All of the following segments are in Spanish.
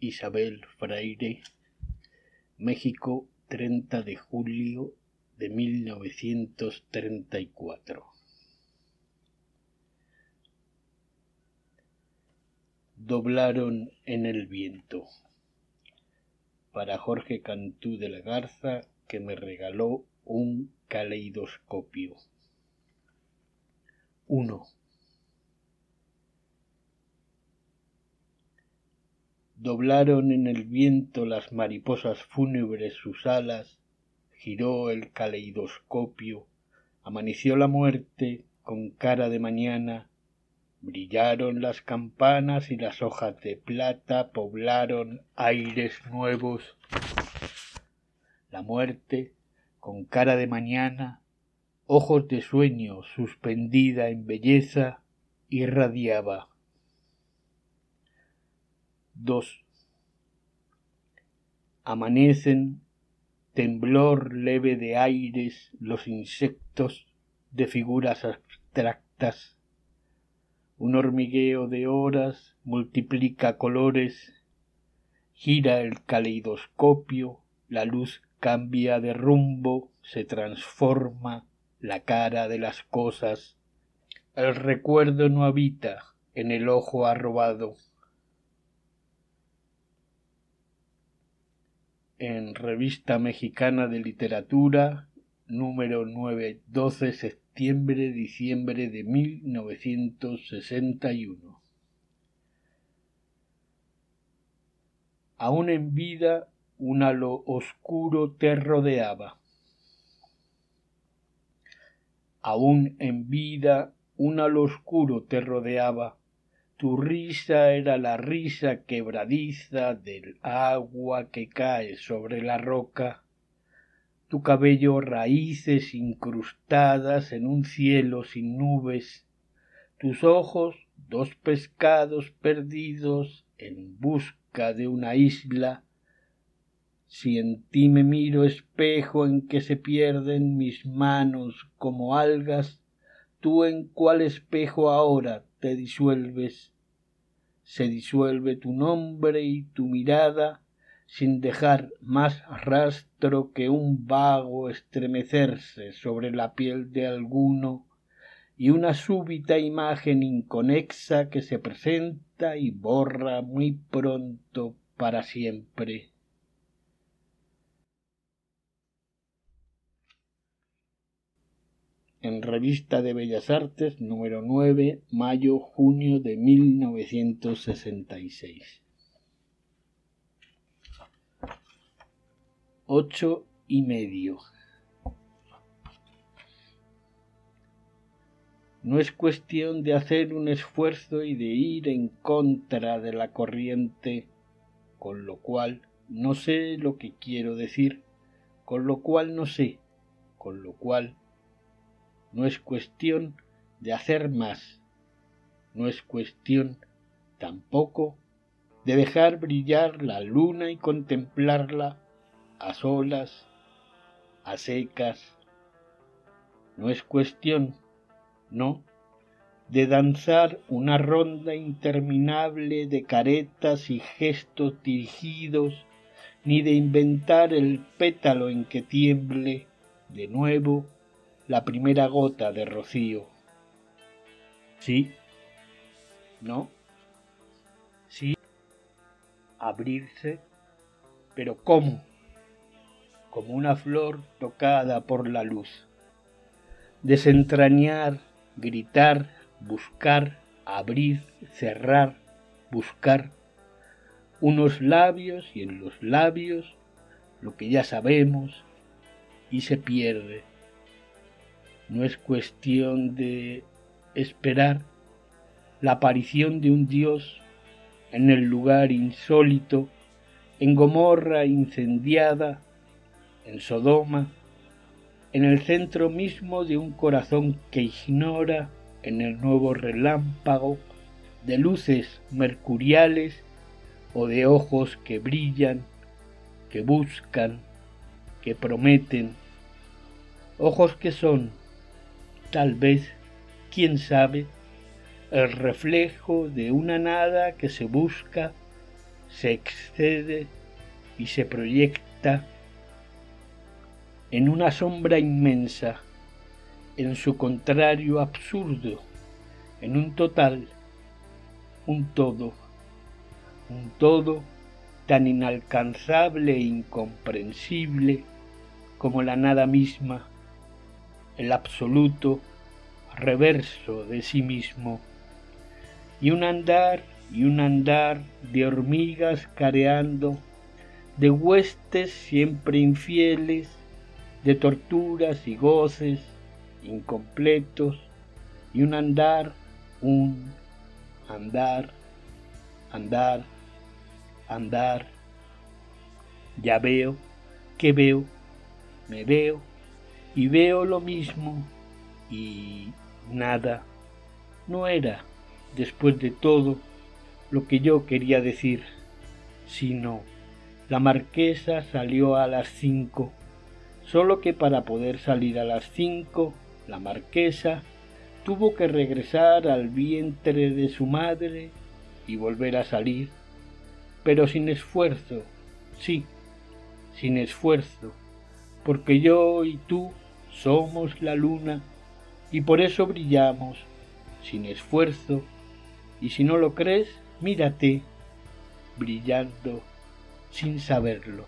Isabel Fraire, México, 30 de julio de 1934. Doblaron en el viento. Para Jorge Cantú de la Garza, que me regaló un caleidoscopio. 1. Doblaron en el viento las mariposas fúnebres sus alas, giró el caleidoscopio, amaneció la muerte con cara de mañana, brillaron las campanas y las hojas de plata poblaron aires nuevos. La muerte, con cara de mañana, ojos de sueño suspendida en belleza, irradiaba. 2. Amanecen, temblor leve de aires, los insectos de figuras abstractas. Un hormigueo de horas multiplica colores, gira el caleidoscopio, la luz cambia de rumbo, se transforma la cara de las cosas. El recuerdo no habita en el ojo arrobado. En Revista Mexicana de Literatura, número 9, 12 septiembre-diciembre de 1961. Aún en vida, un halo oscuro te rodeaba. Aún en vida, un halo oscuro te rodeaba tu risa era la risa quebradiza del agua que cae sobre la roca, tu cabello raíces incrustadas en un cielo sin nubes, tus ojos dos pescados perdidos en busca de una isla, si en ti me miro espejo en que se pierden mis manos como algas, tú en cuál espejo ahora te disuelves, se disuelve tu nombre y tu mirada sin dejar más rastro que un vago estremecerse sobre la piel de alguno y una súbita imagen inconexa que se presenta y borra muy pronto para siempre. En Revista de Bellas Artes, número 9, mayo-junio de 1966. Ocho y medio. No es cuestión de hacer un esfuerzo y de ir en contra de la corriente, con lo cual no sé lo que quiero decir, con lo cual no sé, con lo cual no es cuestión de hacer más, no es cuestión tampoco de dejar brillar la luna y contemplarla a solas, a secas. No es cuestión, no, de danzar una ronda interminable de caretas y gestos dirigidos, ni de inventar el pétalo en que tiemble de nuevo la primera gota de rocío. Sí, no, sí, abrirse, pero ¿cómo? Como una flor tocada por la luz. Desentrañar, gritar, buscar, abrir, cerrar, buscar unos labios y en los labios lo que ya sabemos y se pierde no es cuestión de esperar la aparición de un Dios en el lugar insólito, en Gomorra incendiada, en Sodoma, en el centro mismo de un corazón que ignora en el nuevo relámpago de luces mercuriales o de ojos que brillan, que buscan, que prometen, ojos que son tal vez, quién sabe, el reflejo de una nada que se busca se excede y se proyecta en una sombra inmensa, en su contrario absurdo, en un total, un todo, un todo tan inalcanzable e incomprensible como la nada misma, el absoluto reverso de sí mismo, y un andar y un andar de hormigas careando, de huestes siempre infieles, de torturas y goces incompletos, y un andar, un andar, andar, andar. Ya veo que veo, me veo y veo lo mismo y nada. No era, después de todo, lo que yo quería decir, sino la marquesa salió a las cinco, solo que para poder salir a las cinco, la marquesa tuvo que regresar al vientre de su madre y volver a salir, pero sin esfuerzo, sí, sin esfuerzo, porque yo y tú somos la luna y por eso brillamos, sin esfuerzo, y si no lo crees, mírate, brillando sin saberlo.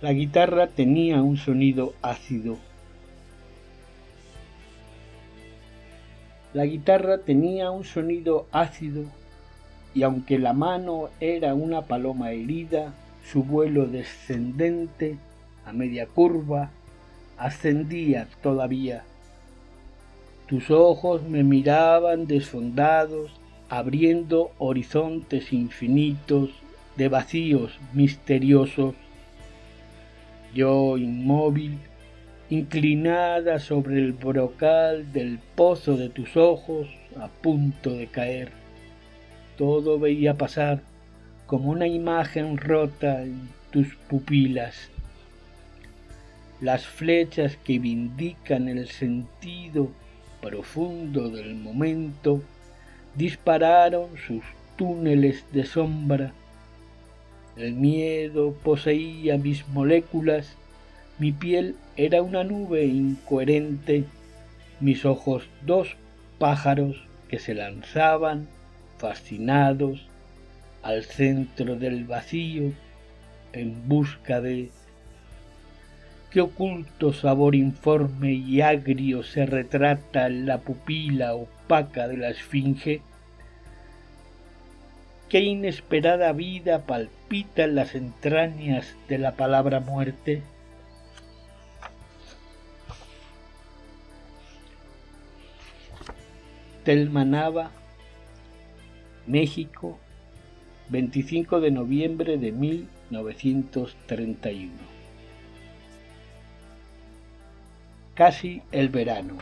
La guitarra tenía un sonido ácido. La guitarra tenía un sonido ácido y aunque la mano era una paloma herida, su vuelo descendente a media curva ascendía todavía. Tus ojos me miraban desfondados, abriendo horizontes infinitos de vacíos misteriosos. Yo inmóvil, inclinada sobre el brocal del pozo de tus ojos, a punto de caer. Todo veía pasar como una imagen rota en tus pupilas. Las flechas que vindican el sentido profundo del momento dispararon sus túneles de sombra. El miedo poseía mis moléculas, mi piel era una nube incoherente, mis ojos dos pájaros que se lanzaban, fascinados, al centro del vacío en busca de qué oculto sabor informe y agrio se retrata en la pupila opaca de la esfinge, qué inesperada vida palpita en las entrañas de la palabra muerte. Telmanaba, México, 25 de noviembre de 1931. casi el verano.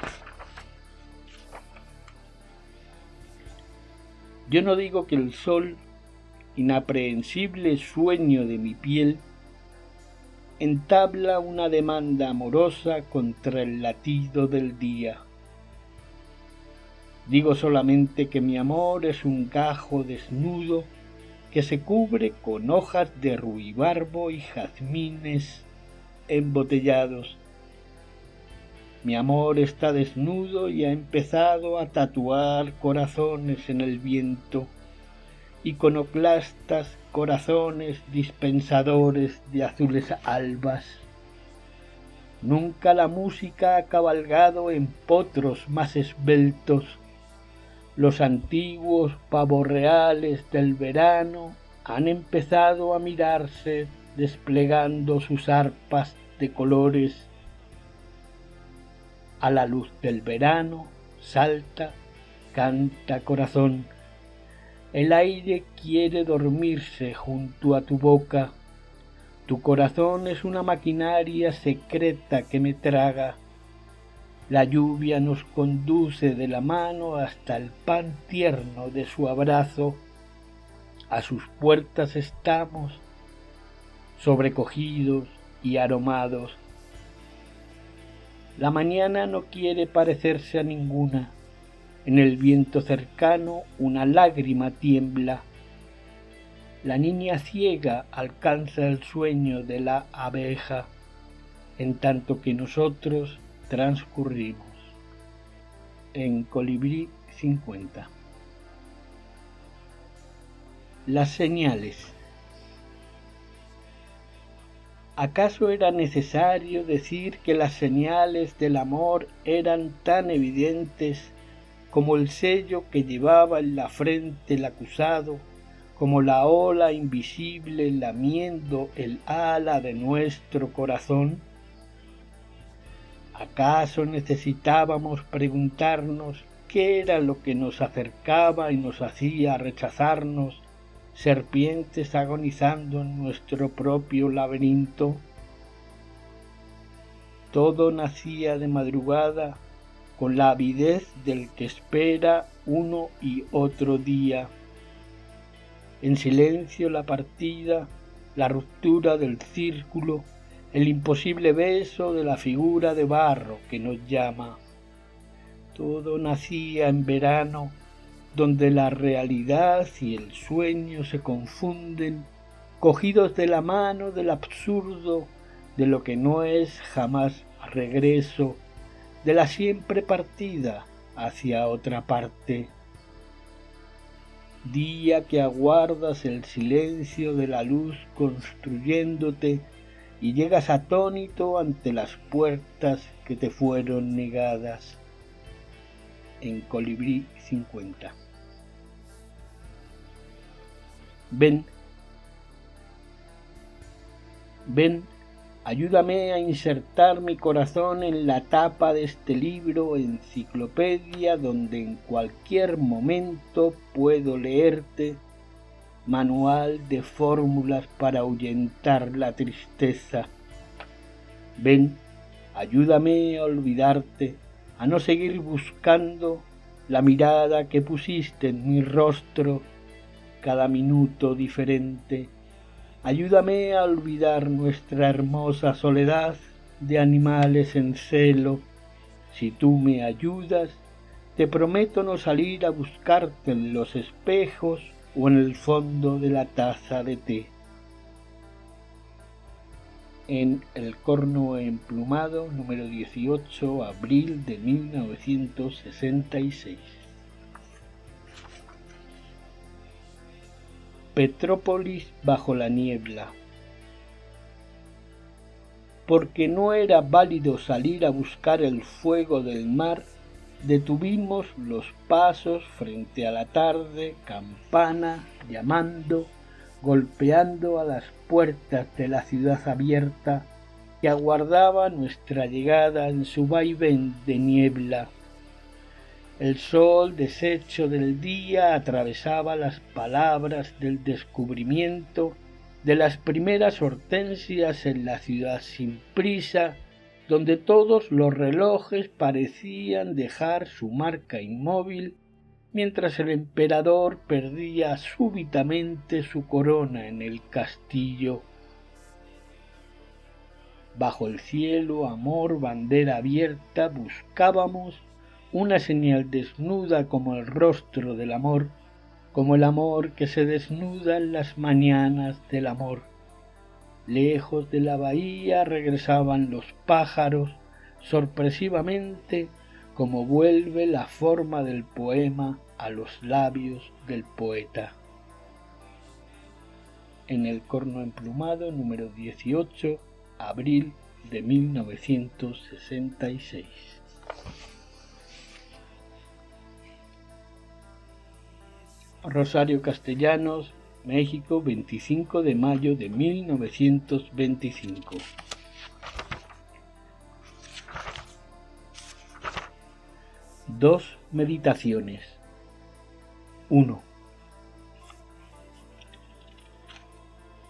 Yo no digo que el sol, inaprehensible sueño de mi piel, entabla una demanda amorosa contra el latido del día. Digo solamente que mi amor es un gajo desnudo que se cubre con hojas de ruibarbo y jazmines embotellados mi amor está desnudo y ha empezado a tatuar corazones en el viento, iconoclastas corazones dispensadores de azules albas. Nunca la música ha cabalgado en potros más esbeltos. Los antiguos pavorreales del verano han empezado a mirarse desplegando sus arpas de colores a la luz del verano, salta, canta corazón. El aire quiere dormirse junto a tu boca. Tu corazón es una maquinaria secreta que me traga. La lluvia nos conduce de la mano hasta el pan tierno de su abrazo. A sus puertas estamos, sobrecogidos y aromados la mañana no quiere parecerse a ninguna. En el viento cercano una lágrima tiembla. La niña ciega alcanza el sueño de la abeja, en tanto que nosotros transcurrimos. En Colibrí 50. Las señales. ¿Acaso era necesario decir que las señales del amor eran tan evidentes como el sello que llevaba en la frente el acusado, como la ola invisible lamiendo el ala de nuestro corazón? ¿Acaso necesitábamos preguntarnos qué era lo que nos acercaba y nos hacía rechazarnos serpientes agonizando en nuestro propio laberinto. Todo nacía de madrugada con la avidez del que espera uno y otro día. En silencio la partida, la ruptura del círculo, el imposible beso de la figura de barro que nos llama. Todo nacía en verano donde la realidad y el sueño se confunden, cogidos de la mano del absurdo, de lo que no es jamás regreso, de la siempre partida hacia otra parte. Día que aguardas el silencio de la luz construyéndote y llegas atónito ante las puertas que te fueron negadas. En Colibrí 50. Ven, ven, ayúdame a insertar mi corazón en la tapa de este libro enciclopedia donde en cualquier momento puedo leerte manual de fórmulas para ahuyentar la tristeza. Ven, ayúdame a olvidarte, a no seguir buscando la mirada que pusiste en mi rostro cada minuto diferente. Ayúdame a olvidar nuestra hermosa soledad de animales en celo. Si tú me ayudas, te prometo no salir a buscarte en los espejos o en el fondo de la taza de té. En El corno emplumado, número 18, abril de 1966. Petrópolis bajo la niebla. Porque no era válido salir a buscar el fuego del mar, detuvimos los pasos frente a la tarde, campana, llamando, golpeando a las puertas de la ciudad abierta que aguardaba nuestra llegada en su vaivén de niebla. El sol, deshecho del día, atravesaba las palabras del descubrimiento de las primeras hortensias en la ciudad sin prisa, donde todos los relojes parecían dejar su marca inmóvil, mientras el emperador perdía súbitamente su corona en el castillo. Bajo el cielo, amor, bandera abierta, buscábamos una señal desnuda como el rostro del amor, como el amor que se desnuda en las mañanas del amor. Lejos de la bahía regresaban los pájaros, sorpresivamente como vuelve la forma del poema a los labios del poeta. En el corno emplumado número 18, abril de 1966. Rosario Castellanos, México, 25 de mayo de 1925. Dos meditaciones. 1.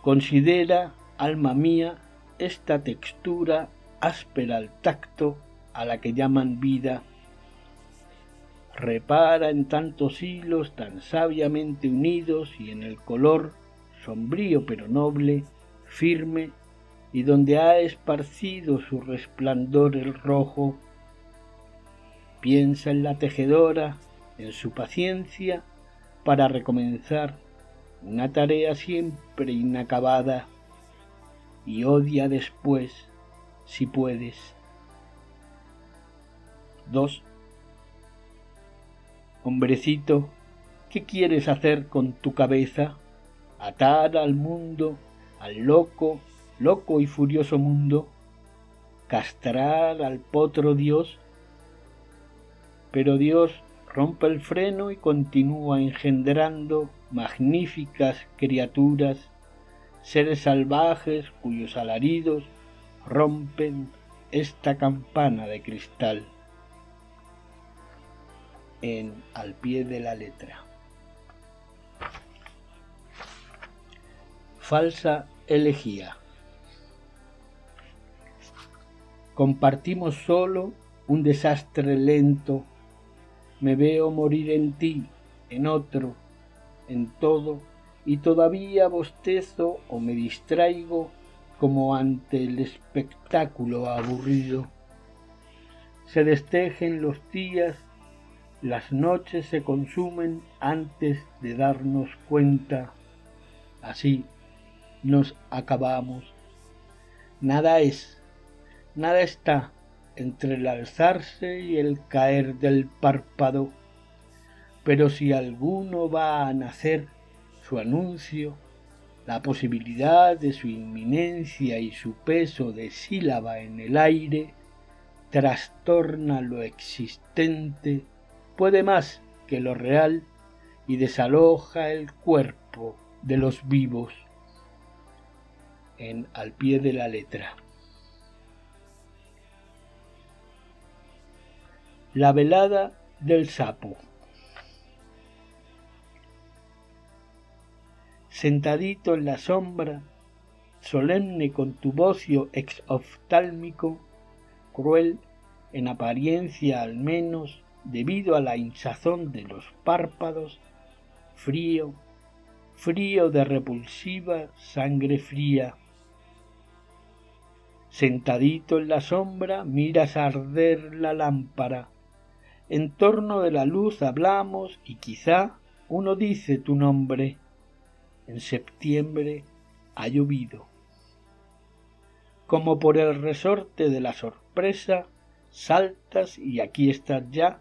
Considera, alma mía, esta textura áspera al tacto a la que llaman vida repara en tantos hilos tan sabiamente unidos y en el color, sombrío pero noble, firme, y donde ha esparcido su resplandor el rojo. Piensa en la tejedora en su paciencia para recomenzar una tarea siempre inacabada y odia después, si puedes. 2. Hombrecito, ¿qué quieres hacer con tu cabeza? ¿Atar al mundo, al loco, loco y furioso mundo? ¿Castrar al potro Dios? Pero Dios rompe el freno y continúa engendrando magníficas criaturas, seres salvajes cuyos alaridos rompen esta campana de cristal en al pie de la letra. Falsa elegía. Compartimos solo un desastre lento me veo morir en ti, en otro, en todo, y todavía bostezo o me distraigo como ante el espectáculo aburrido. Se destejen los días, las noches se consumen antes de darnos cuenta. Así nos acabamos. Nada es, nada está, entre el alzarse y el caer del párpado, pero si alguno va a nacer, su anuncio, la posibilidad de su inminencia y su peso de sílaba en el aire, trastorna lo existente, puede más que lo real y desaloja el cuerpo de los vivos en al pie de la letra. La velada del sapo. Sentadito en la sombra, solemne con tu bocio exoftálmico, cruel en apariencia al menos debido a la hinchazón de los párpados, frío, frío de repulsiva sangre fría, Sentadito en la sombra miras arder la lámpara, en torno de la luz hablamos y quizá uno dice tu nombre. En septiembre ha llovido. Como por el resorte de la sorpresa, saltas y aquí estás ya,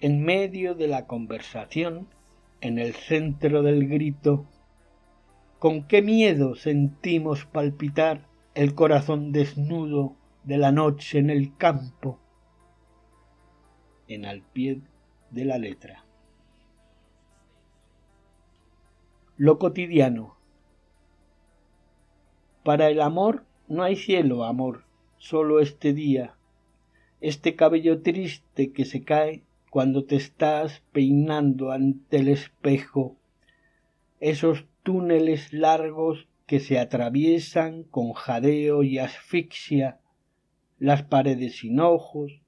en medio de la conversación, en el centro del grito. Con qué miedo sentimos palpitar el corazón desnudo de la noche en el campo en al pie de la letra. Lo cotidiano. Para el amor no hay cielo, amor, solo este día, este cabello triste que se cae cuando te estás peinando ante el espejo, esos túneles largos que se atraviesan con jadeo y asfixia, las paredes sin ojos,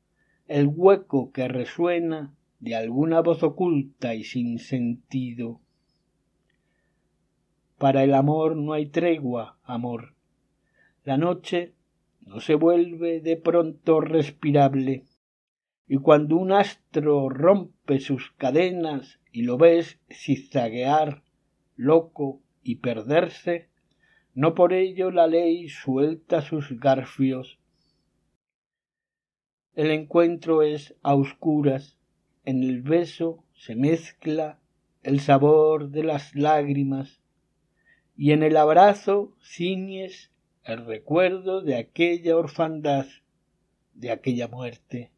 el hueco que resuena de alguna voz oculta y sin sentido. Para el amor no hay tregua, amor. La noche no se vuelve de pronto respirable, y cuando un astro rompe sus cadenas y lo ves zigzaguear, loco y perderse, no por ello la ley suelta sus garfios. El encuentro es a oscuras, en el beso se mezcla el sabor de las lágrimas y en el abrazo ciñes el recuerdo de aquella orfandad, de aquella muerte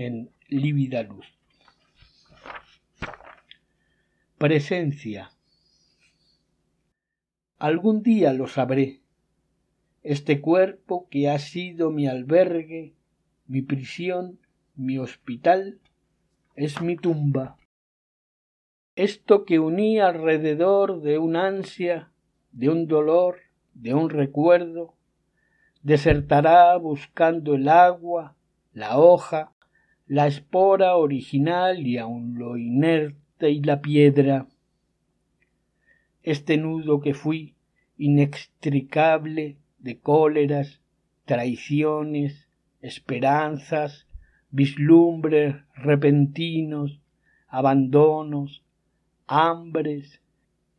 en lívida luz. Presencia. Algún día lo sabré, este cuerpo que ha sido mi albergue, mi prisión, mi hospital, es mi tumba. Esto que uní alrededor de un ansia, de un dolor, de un recuerdo, desertará buscando el agua, la hoja, la espora original y aun lo inerte y la piedra. Este nudo que fui, inextricable, de cóleras, traiciones, esperanzas, vislumbres repentinos, abandonos, hambres,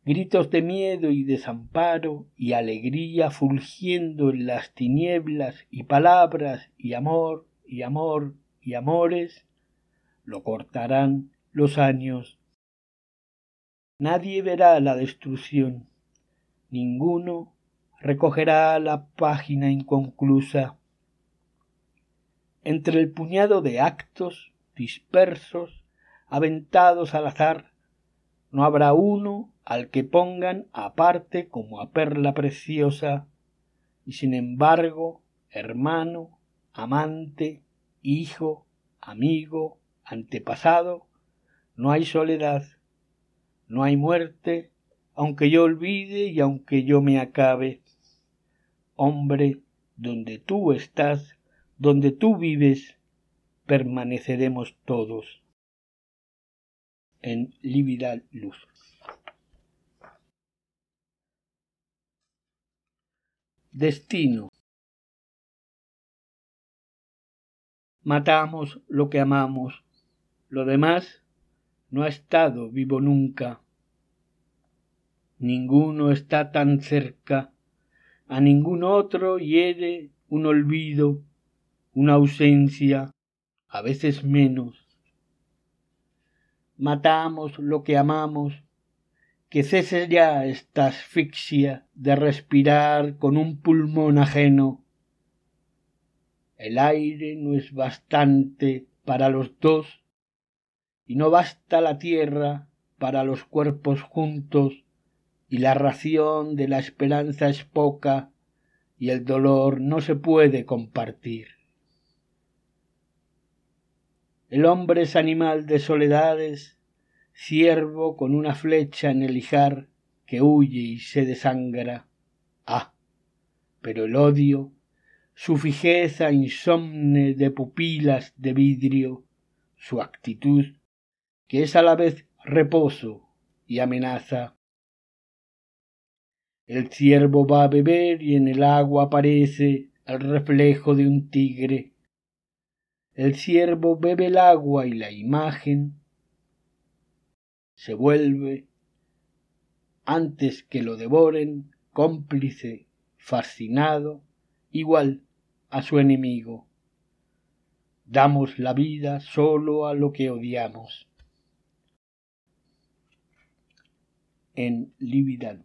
gritos de miedo y desamparo y alegría fulgiendo en las tinieblas y palabras y amor y amor y amores, lo cortarán los años. Nadie verá la destrucción, ninguno recogerá la página inconclusa. Entre el puñado de actos dispersos, aventados al azar, no habrá uno al que pongan aparte como a perla preciosa, y sin embargo, hermano, amante, hijo, amigo, antepasado, no hay soledad, no hay muerte, aunque yo olvide y aunque yo me acabe. Hombre, donde tú estás, donde tú vives, permaneceremos todos en lívida luz. Destino. Matamos lo que amamos, lo demás no ha estado vivo nunca. Ninguno está tan cerca, a ningún otro hiere un olvido, una ausencia, a veces menos matamos lo que amamos, que cese ya esta asfixia de respirar con un pulmón ajeno. El aire no es bastante para los dos y no basta la tierra para los cuerpos juntos y la ración de la esperanza es poca y el dolor no se puede compartir. El hombre es animal de soledades, ciervo con una flecha en el hijar que huye y se desangra. Ah, pero el odio, su fijeza insomne de pupilas de vidrio, su actitud, que es a la vez reposo y amenaza. El ciervo va a beber y en el agua aparece el reflejo de un tigre el ciervo bebe el agua y la imagen se vuelve, antes que lo devoren, cómplice, fascinado, igual a su enemigo. Damos la vida solo a lo que odiamos. En lividad.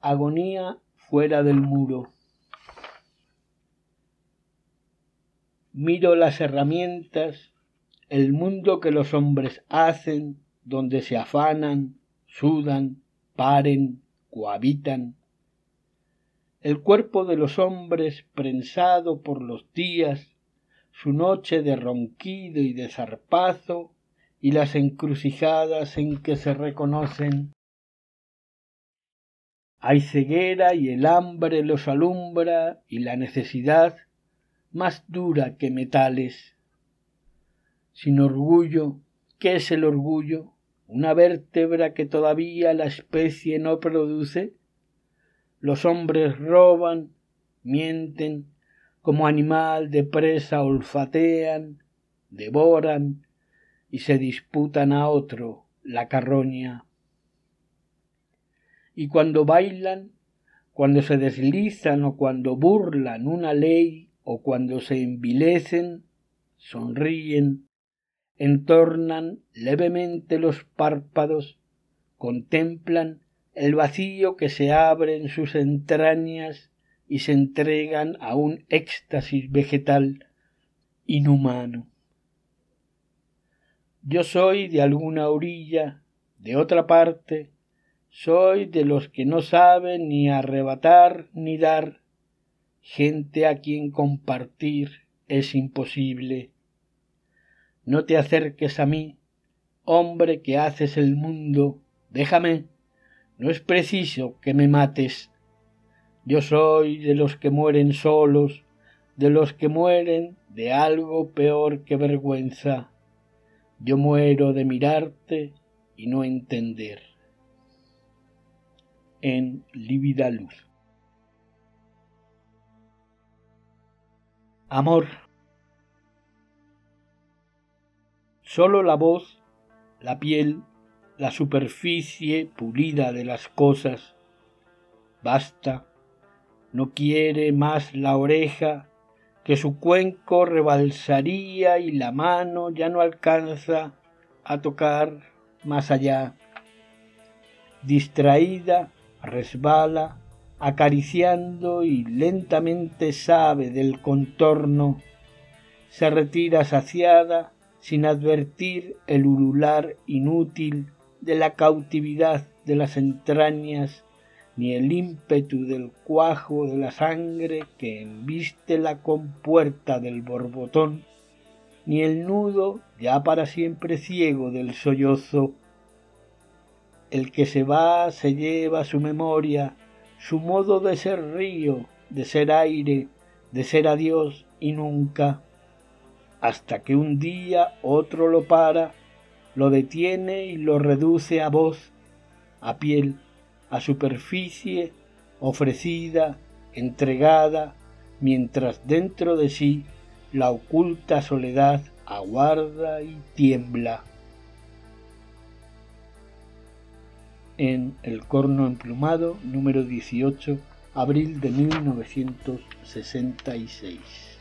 Agonía fuera del muro. miro las herramientas, el mundo que los hombres hacen, donde se afanan, sudan, paren, cohabitan. El cuerpo de los hombres prensado por los días, su noche de ronquido y de zarpazo, y las encrucijadas en que se reconocen. Hay ceguera y el hambre los alumbra y la necesidad más dura que metales. Sin orgullo, ¿qué es el orgullo? ¿Una vértebra que todavía la especie no produce? Los hombres roban, mienten, como animal de presa olfatean, devoran y se disputan a otro la carroña. Y cuando bailan, cuando se deslizan o cuando burlan una ley o cuando se envilecen, sonríen, entornan levemente los párpados, contemplan el vacío que se abre en sus entrañas y se entregan a un éxtasis vegetal inhumano. Yo soy de alguna orilla, de otra parte, soy de los que no saben ni arrebatar ni dar, gente a quien compartir es imposible. No te acerques a mí, hombre que haces el mundo, déjame, no es preciso que me mates. Yo soy de los que mueren solos, de los que mueren de algo peor que vergüenza. Yo muero de mirarte y no entender. En lívida luz. Amor. Solo la voz, la piel la superficie pulida de las cosas. Basta, no quiere más la oreja, que su cuenco rebalsaría y la mano ya no alcanza a tocar más allá. Distraída, resbala, acariciando y lentamente sabe del contorno, se retira saciada sin advertir el ulular inútil de la cautividad de las entrañas ni el ímpetu del cuajo de la sangre que embiste la compuerta del borbotón, ni el nudo ya para siempre ciego del sollozo. El que se va se lleva su memoria, su modo de ser río, de ser aire, de ser adiós y nunca hasta que un día otro lo para, lo detiene y lo reduce a voz, a piel, a superficie, ofrecida, entregada, mientras dentro de sí la oculta soledad aguarda y tiembla. En El corno emplumado, número 18, abril de 1966.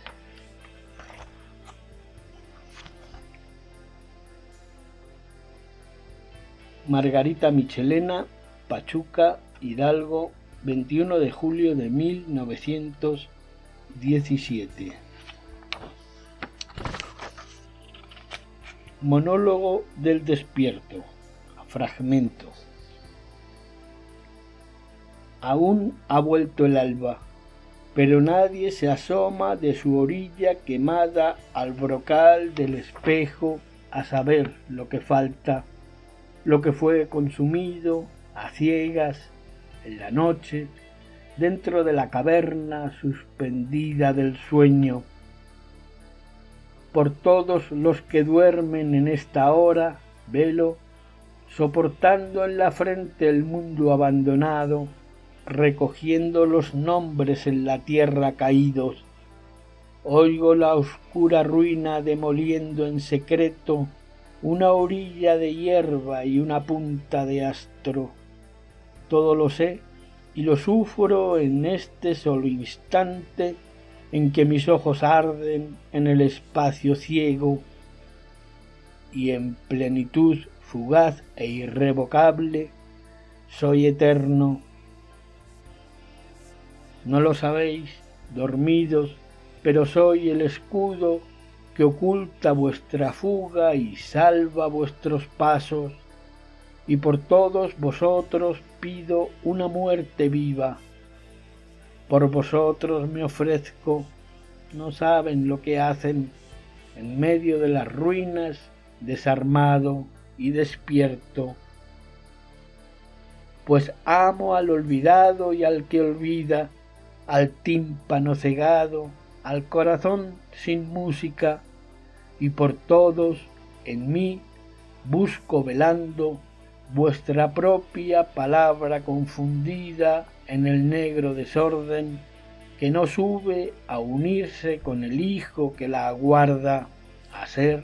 Margarita Michelena, Pachuca, Hidalgo, 21 de julio de 1917. Monólogo del despierto. Fragmento. Aún ha vuelto el alba, pero nadie se asoma de su orilla quemada al brocal del espejo a saber lo que falta lo que fue consumido a ciegas en la noche dentro de la caverna suspendida del sueño. Por todos los que duermen en esta hora, velo, soportando en la frente el mundo abandonado, recogiendo los nombres en la tierra caídos. Oigo la oscura ruina demoliendo en secreto una orilla de hierba y una punta de astro. Todo lo sé y lo sufro en este solo instante en que mis ojos arden en el espacio ciego y en plenitud fugaz e irrevocable soy eterno. No lo sabéis, dormidos, pero soy el escudo que oculta vuestra fuga y salva vuestros pasos, y por todos vosotros pido una muerte viva. Por vosotros me ofrezco, no saben lo que hacen, en medio de las ruinas, desarmado y despierto. Pues amo al olvidado y al que olvida, al tímpano cegado, al corazón sin música, y por todos en mí busco velando vuestra propia palabra confundida en el negro desorden que no sube a unirse con el Hijo que la aguarda a ser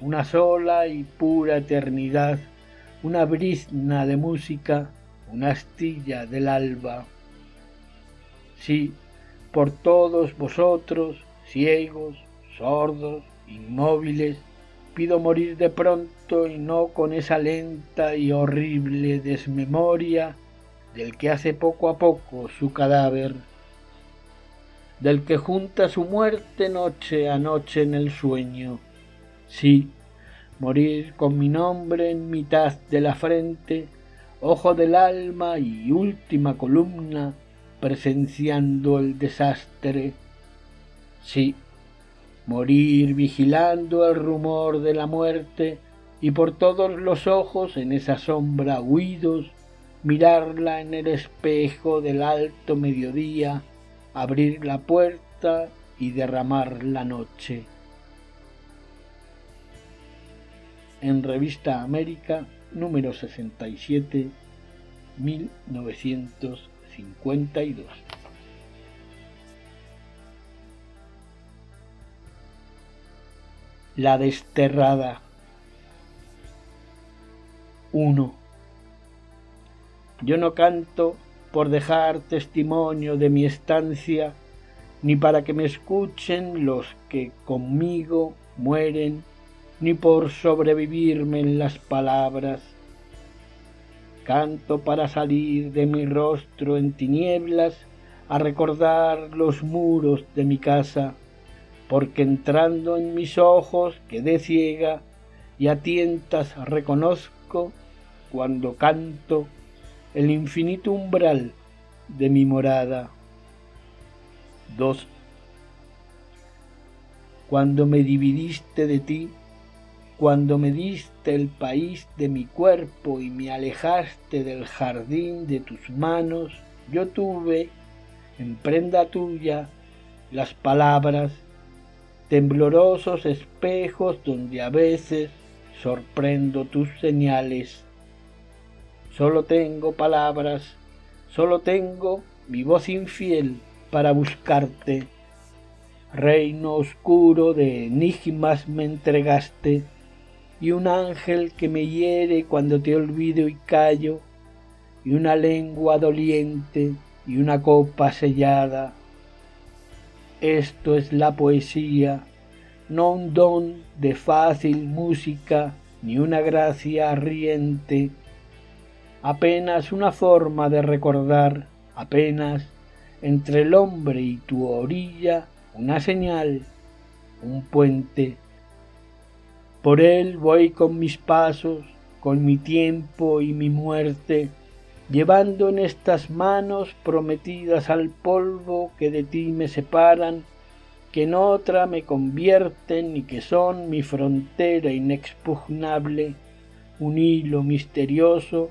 una sola y pura eternidad, una brizna de música, una astilla del alba. Sí, por todos vosotros, ciegos, sordos, inmóviles, pido morir de pronto y no con esa lenta y horrible desmemoria del que hace poco a poco su cadáver, del que junta su muerte noche a noche en el sueño. Sí, morir con mi nombre en mitad de la frente, ojo del alma y última columna, presenciando el desastre. Sí, morir vigilando el rumor de la muerte y por todos los ojos en esa sombra huidos, mirarla en el espejo del alto mediodía, abrir la puerta y derramar la noche. En Revista América, número 67, 1952. La desterrada. 1. Yo no canto por dejar testimonio de mi estancia, ni para que me escuchen los que conmigo mueren, ni por sobrevivirme en las palabras. Canto para salir de mi rostro en tinieblas a recordar los muros de mi casa, porque entrando en mis ojos quedé ciega y a tientas reconozco cuando canto el infinito umbral de mi morada. 2. Cuando me dividiste de ti, cuando me diste el país de mi cuerpo y me alejaste del jardín de tus manos, yo tuve en prenda tuya las palabras, temblorosos espejos donde a veces sorprendo tus señales Solo tengo palabras, solo tengo mi voz infiel para buscarte. Reino oscuro de enigmas me entregaste, y un ángel que me hiere cuando te olvido y callo, y una lengua doliente y una copa sellada. Esto es la poesía, no un don de fácil música, ni una gracia arriente apenas una forma de recordar, apenas entre el hombre y tu orilla una señal, un puente. Por él voy con mis pasos, con mi tiempo y mi muerte, llevando en estas manos prometidas al polvo que de ti me separan, que en otra me convierten y que son mi frontera inexpugnable, un hilo misterioso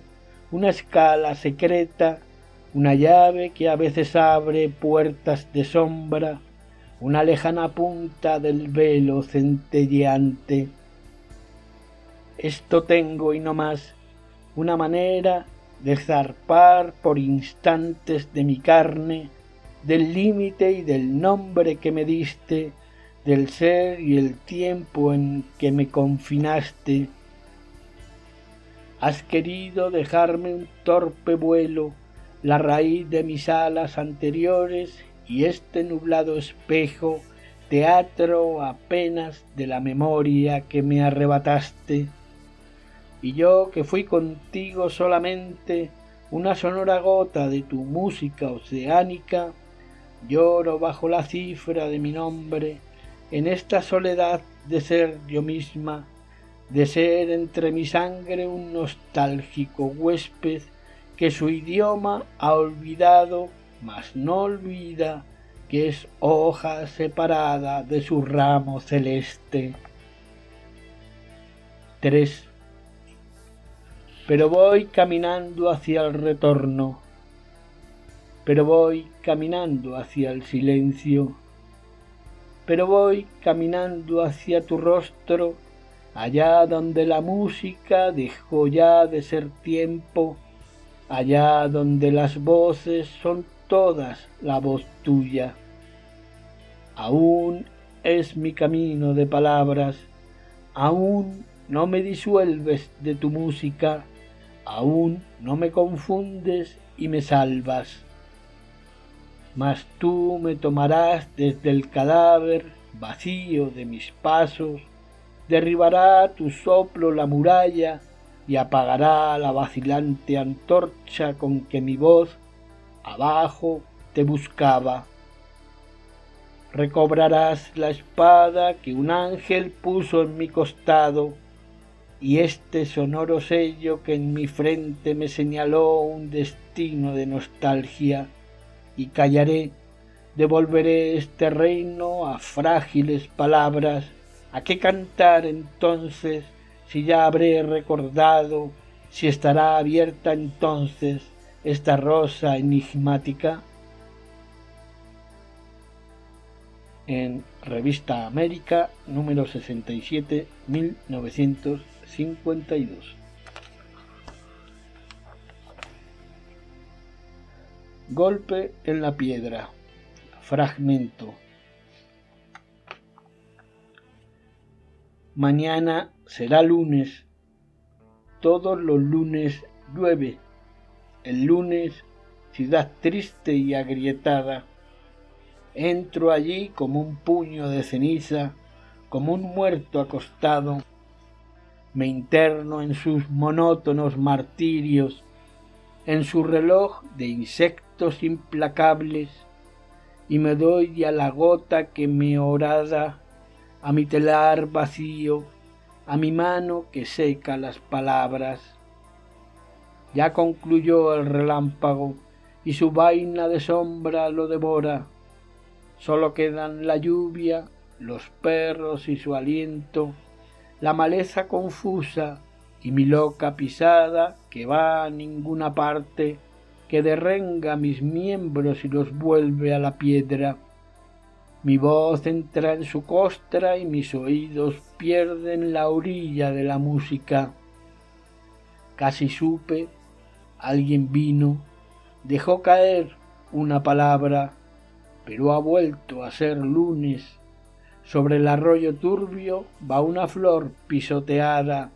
una escala secreta, una llave que a veces abre puertas de sombra, una lejana punta del velo centelleante. Esto tengo y no más, una manera de zarpar por instantes de mi carne, del límite y del nombre que me diste, del ser y el tiempo en que me confinaste, Has querido dejarme un torpe vuelo, la raíz de mis alas anteriores y este nublado espejo, teatro apenas de la memoria que me arrebataste. Y yo que fui contigo solamente una sonora gota de tu música oceánica, lloro bajo la cifra de mi nombre en esta soledad de ser yo misma de ser entre mi sangre un nostálgico huésped que su idioma ha olvidado, mas no olvida que es hoja separada de su ramo celeste. 3. Pero voy caminando hacia el retorno, pero voy caminando hacia el silencio, pero voy caminando hacia tu rostro allá donde la música dejó ya de ser tiempo, allá donde las voces son todas la voz tuya. Aún es mi camino de palabras, aún no me disuelves de tu música, aún no me confundes y me salvas. Mas tú me tomarás desde el cadáver vacío de mis pasos derribará tu soplo la muralla y apagará la vacilante antorcha con que mi voz abajo te buscaba. Recobrarás la espada que un ángel puso en mi costado y este sonoro sello que en mi frente me señaló un destino de nostalgia y callaré, devolveré este reino a frágiles palabras ¿A qué cantar entonces si ya habré recordado, si estará abierta entonces esta rosa enigmática? En Revista América, número 67, 1952. Golpe en la piedra. Fragmento. Mañana será lunes todos los lunes llueve. El lunes, ciudad triste y agrietada. Entro allí como un puño de ceniza, como un muerto acostado. Me interno en sus monótonos martirios, en su reloj de insectos implacables, y me doy a la gota que me orada, a mi telar vacío, a mi mano que seca las palabras. Ya concluyó el relámpago y su vaina de sombra lo devora. Solo quedan la lluvia, los perros y su aliento, la maleza confusa y mi loca pisada que va a ninguna parte, que derrenga mis miembros y los vuelve a la piedra. Mi voz entra en su costra y mis oídos pierden la orilla de la música. Casi supe, alguien vino, dejó caer una palabra, pero ha vuelto a ser lunes. Sobre el arroyo turbio va una flor pisoteada.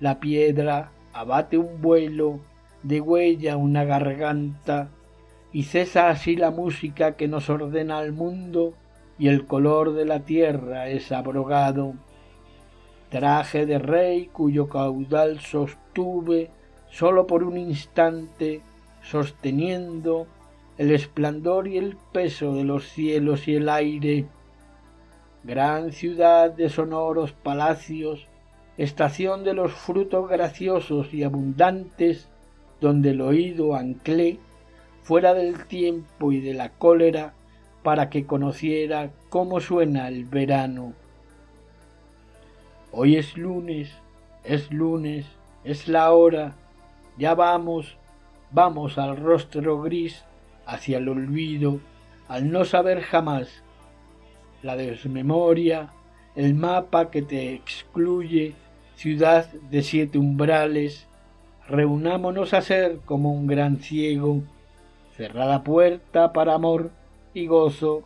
La piedra abate un vuelo, degüella una garganta y cesa así la música que nos ordena al mundo y el color de la tierra es abrogado. Traje de rey cuyo caudal sostuve sólo por un instante, sosteniendo el esplendor y el peso de los cielos y el aire. Gran ciudad de sonoros palacios, estación de los frutos graciosos y abundantes, donde el oído anclé fuera del tiempo y de la cólera, para que conociera cómo suena el verano. Hoy es lunes, es lunes, es la hora, ya vamos, vamos al rostro gris, hacia el olvido, al no saber jamás, la desmemoria, el mapa que te excluye, ciudad de siete umbrales, reunámonos a ser como un gran ciego, cerrada puerta para amor y gozo,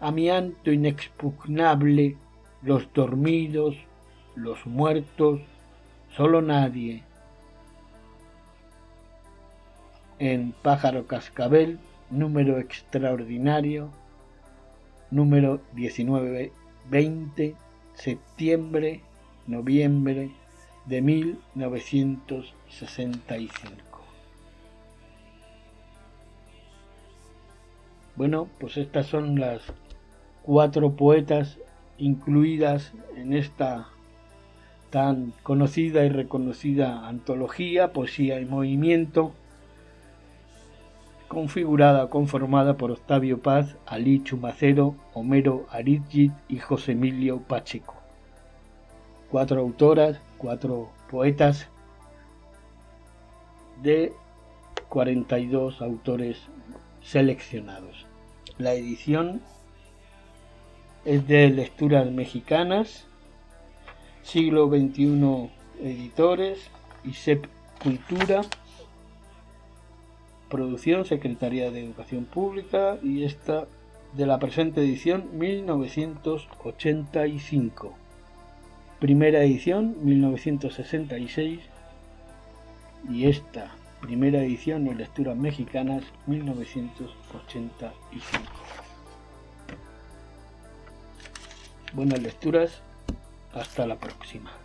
amianto inexpugnable, los dormidos, los muertos, solo nadie. En Pájaro Cascabel, número extraordinario, número 1920, septiembre, noviembre de 1965. Bueno, pues estas son las cuatro poetas incluidas en esta tan conocida y reconocida antología, Poesía y Movimiento, configurada, conformada por Octavio Paz, Ali Chumacero, Homero Arizgit y José Emilio Pacheco. Cuatro autoras, cuatro poetas de 42 autores seleccionados. La edición es de Lecturas Mexicanas, siglo XXI Editores y SEP Cultura, producción Secretaría de Educación Pública y esta de la presente edición 1985. Primera edición 1966 y esta primera edición en Lecturas Mexicanas 1985. Buenas lecturas, hasta la próxima.